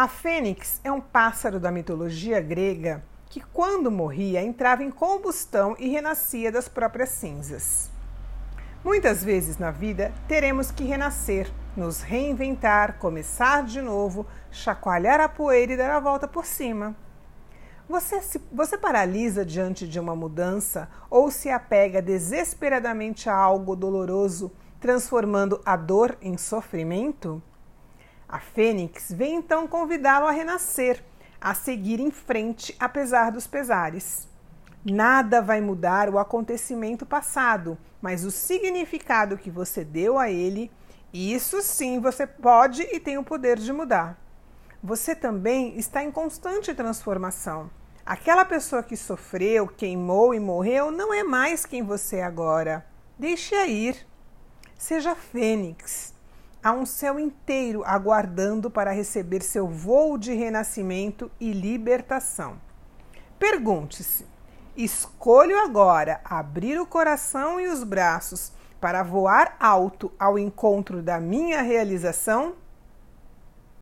A fênix é um pássaro da mitologia grega que, quando morria, entrava em combustão e renascia das próprias cinzas. Muitas vezes na vida teremos que renascer, nos reinventar, começar de novo, chacoalhar a poeira e dar a volta por cima. Você, se, você paralisa diante de uma mudança ou se apega desesperadamente a algo doloroso, transformando a dor em sofrimento? A Fênix vem então convidá-lo a renascer, a seguir em frente apesar dos pesares. Nada vai mudar o acontecimento passado, mas o significado que você deu a ele, isso sim você pode e tem o poder de mudar. Você também está em constante transformação. Aquela pessoa que sofreu, queimou e morreu não é mais quem você é agora. Deixe-a ir. Seja fênix. Há um céu inteiro aguardando para receber seu voo de renascimento e libertação. Pergunte-se: escolho agora abrir o coração e os braços para voar alto ao encontro da minha realização?